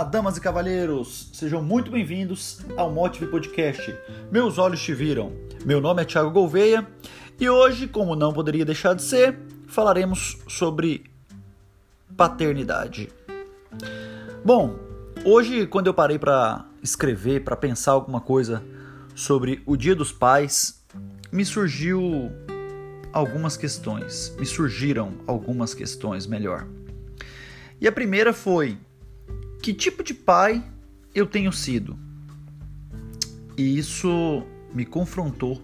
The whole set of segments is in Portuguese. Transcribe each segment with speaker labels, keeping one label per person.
Speaker 1: Olá, damas e cavalheiros, sejam muito bem-vindos ao Motive Podcast. Meus olhos te viram. Meu nome é Thiago Gouveia e hoje, como não poderia deixar de ser, falaremos sobre paternidade. Bom, hoje quando eu parei para escrever, para pensar alguma coisa sobre o Dia dos Pais, me surgiu algumas questões, me surgiram algumas questões, melhor. E a primeira foi: que tipo de pai eu tenho sido? E isso me confrontou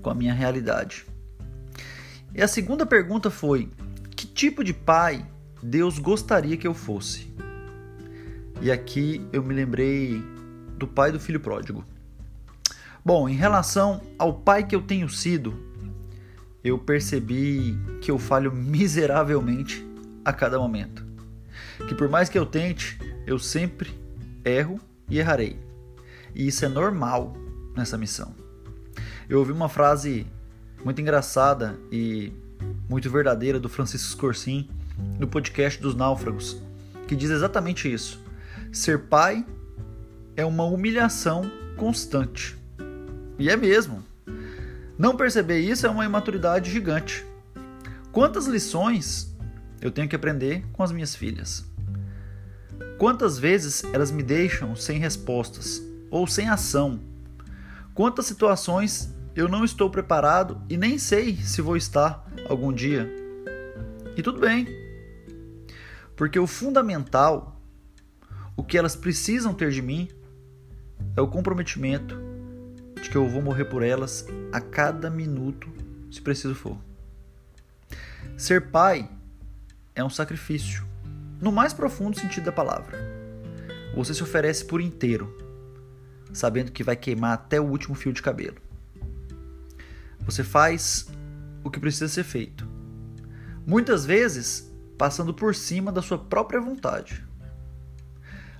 Speaker 1: com a minha realidade. E a segunda pergunta foi: que tipo de pai Deus gostaria que eu fosse? E aqui eu me lembrei do pai do filho pródigo. Bom, em relação ao pai que eu tenho sido, eu percebi que eu falho miseravelmente a cada momento. Que por mais que eu tente, eu sempre erro e errarei. E isso é normal nessa missão. Eu ouvi uma frase muito engraçada e muito verdadeira do Francisco Scorsin no podcast dos Náufragos, que diz exatamente isso. Ser pai é uma humilhação constante. E é mesmo. Não perceber isso é uma imaturidade gigante. Quantas lições eu tenho que aprender com as minhas filhas? Quantas vezes elas me deixam sem respostas ou sem ação? Quantas situações eu não estou preparado e nem sei se vou estar algum dia? E tudo bem, porque o fundamental, o que elas precisam ter de mim, é o comprometimento de que eu vou morrer por elas a cada minuto, se preciso for. Ser pai é um sacrifício, no mais profundo sentido da palavra. Você se oferece por inteiro, sabendo que vai queimar até o último fio de cabelo. Você faz o que precisa ser feito. Muitas vezes passando por cima da sua própria vontade.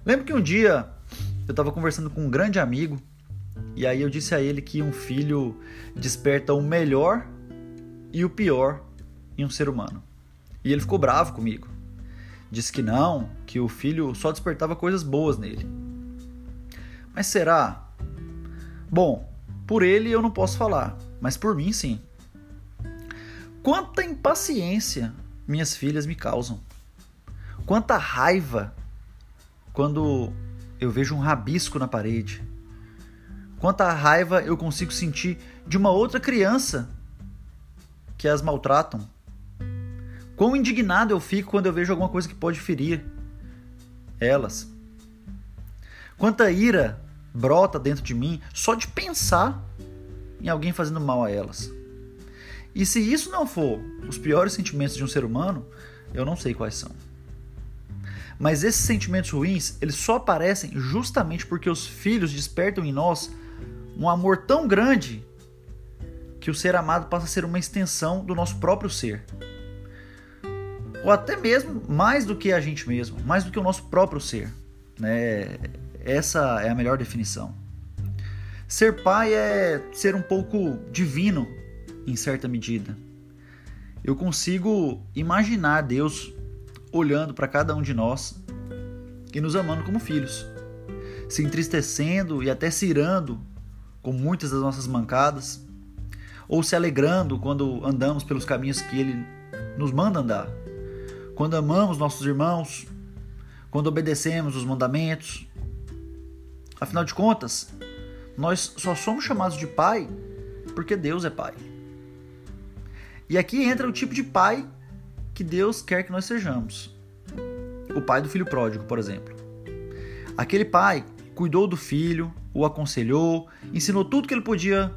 Speaker 1: Lembro que um dia eu estava conversando com um grande amigo e aí eu disse a ele que um filho desperta o melhor e o pior em um ser humano. E ele ficou bravo comigo. Disse que não, que o filho só despertava coisas boas nele. Mas será? Bom, por ele eu não posso falar, mas por mim sim. Quanta impaciência minhas filhas me causam. Quanta raiva quando eu vejo um rabisco na parede. Quanta raiva eu consigo sentir de uma outra criança que as maltratam. Quão indignado eu fico quando eu vejo alguma coisa que pode ferir elas. Quanta ira brota dentro de mim só de pensar em alguém fazendo mal a elas. E se isso não for os piores sentimentos de um ser humano, eu não sei quais são. Mas esses sentimentos ruins, eles só aparecem justamente porque os filhos despertam em nós um amor tão grande que o ser amado passa a ser uma extensão do nosso próprio ser ou até mesmo mais do que a gente mesmo, mais do que o nosso próprio ser. Né? Essa é a melhor definição. Ser pai é ser um pouco divino em certa medida. Eu consigo imaginar Deus olhando para cada um de nós e nos amando como filhos, se entristecendo e até se irando com muitas das nossas mancadas, ou se alegrando quando andamos pelos caminhos que Ele nos manda andar quando amamos nossos irmãos, quando obedecemos os mandamentos. Afinal de contas, nós só somos chamados de pai porque Deus é pai. E aqui entra o tipo de pai que Deus quer que nós sejamos. O pai do filho pródigo, por exemplo. Aquele pai cuidou do filho, o aconselhou, ensinou tudo que ele podia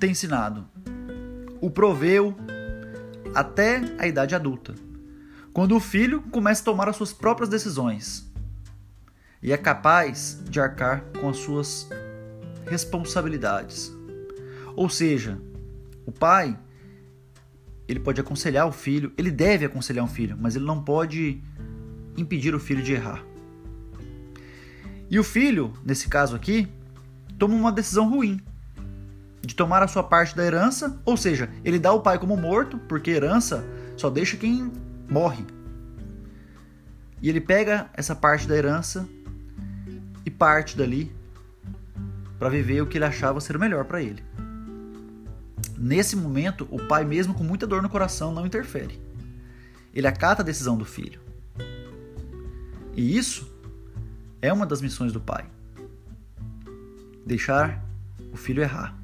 Speaker 1: ter ensinado. O proveu até a idade adulta quando o filho começa a tomar as suas próprias decisões e é capaz de arcar com as suas responsabilidades. Ou seja, o pai ele pode aconselhar o filho, ele deve aconselhar um filho, mas ele não pode impedir o filho de errar. E o filho, nesse caso aqui, toma uma decisão ruim de tomar a sua parte da herança, ou seja, ele dá o pai como morto, porque herança só deixa quem morre. E ele pega essa parte da herança e parte dali para viver o que ele achava ser o melhor para ele. Nesse momento, o pai, mesmo com muita dor no coração, não interfere. Ele acata a decisão do filho. E isso é uma das missões do pai. Deixar o filho errar.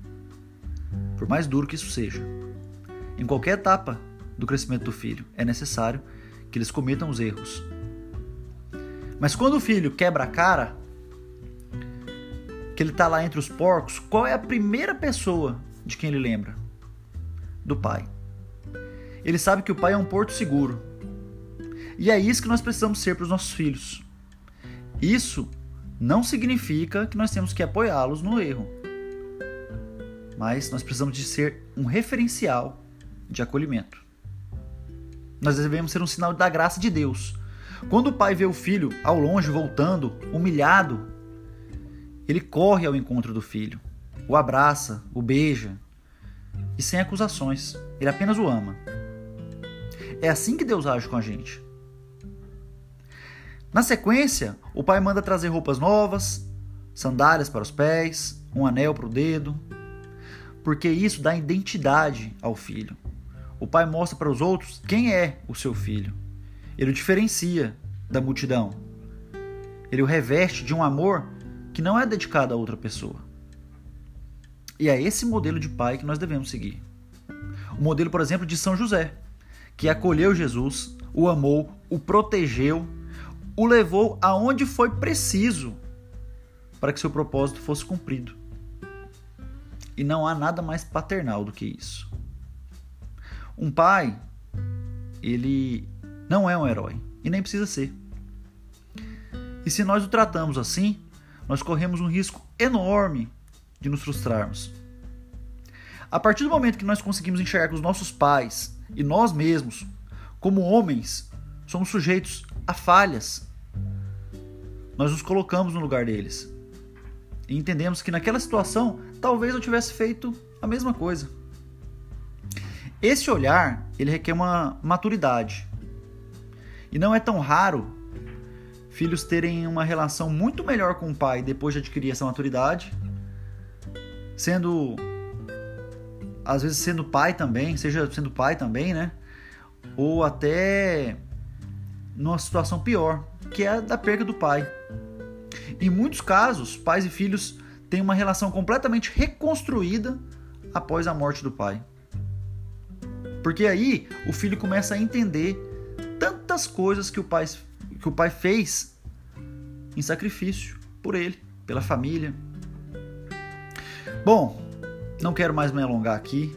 Speaker 1: Por mais duro que isso seja. Em qualquer etapa do crescimento do filho, é necessário que eles cometam os erros. Mas quando o filho quebra a cara, que ele está lá entre os porcos, qual é a primeira pessoa de quem ele lembra? Do pai. Ele sabe que o pai é um porto seguro. E é isso que nós precisamos ser para os nossos filhos. Isso não significa que nós temos que apoiá-los no erro. Mas nós precisamos de ser um referencial de acolhimento. Nós devemos ser um sinal da graça de Deus. Quando o pai vê o filho ao longe voltando, humilhado, ele corre ao encontro do filho, o abraça, o beija e sem acusações. Ele apenas o ama. É assim que Deus age com a gente. Na sequência, o pai manda trazer roupas novas, sandálias para os pés, um anel para o dedo, porque isso dá identidade ao filho. O pai mostra para os outros quem é o seu filho. Ele o diferencia da multidão. Ele o reveste de um amor que não é dedicada a outra pessoa. E é esse modelo de pai que nós devemos seguir. O modelo, por exemplo, de São José, que acolheu Jesus, o amou, o protegeu, o levou aonde foi preciso para que seu propósito fosse cumprido. E não há nada mais paternal do que isso. Um pai, ele não é um herói e nem precisa ser. E se nós o tratamos assim, nós corremos um risco enorme de nos frustrarmos. A partir do momento que nós conseguimos enxergar que os nossos pais e nós mesmos, como homens, somos sujeitos a falhas, nós nos colocamos no lugar deles e entendemos que naquela situação talvez eu tivesse feito a mesma coisa. Esse olhar ele requer uma maturidade e não é tão raro filhos terem uma relação muito melhor com o pai depois de adquirir essa maturidade, sendo às vezes sendo pai também, seja sendo pai também, né? Ou até numa situação pior, que é a da perda do pai. Em muitos casos, pais e filhos têm uma relação completamente reconstruída após a morte do pai. Porque aí o filho começa a entender tantas coisas que o pai que o pai fez em sacrifício por ele, pela família. Bom, não quero mais me alongar aqui.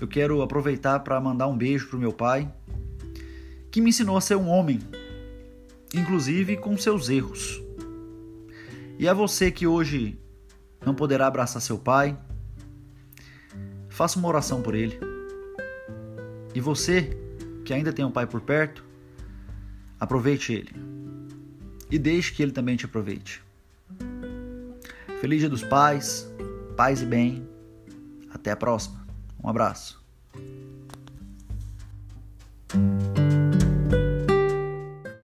Speaker 1: Eu quero aproveitar para mandar um beijo pro meu pai, que me ensinou a ser um homem, inclusive com seus erros. E a você que hoje não poderá abraçar seu pai, faça uma oração por ele. E você que ainda tem um pai por perto, Aproveite ele. E deixe que ele também te aproveite. Feliz Dia dos Pais, paz e bem. Até a próxima. Um abraço.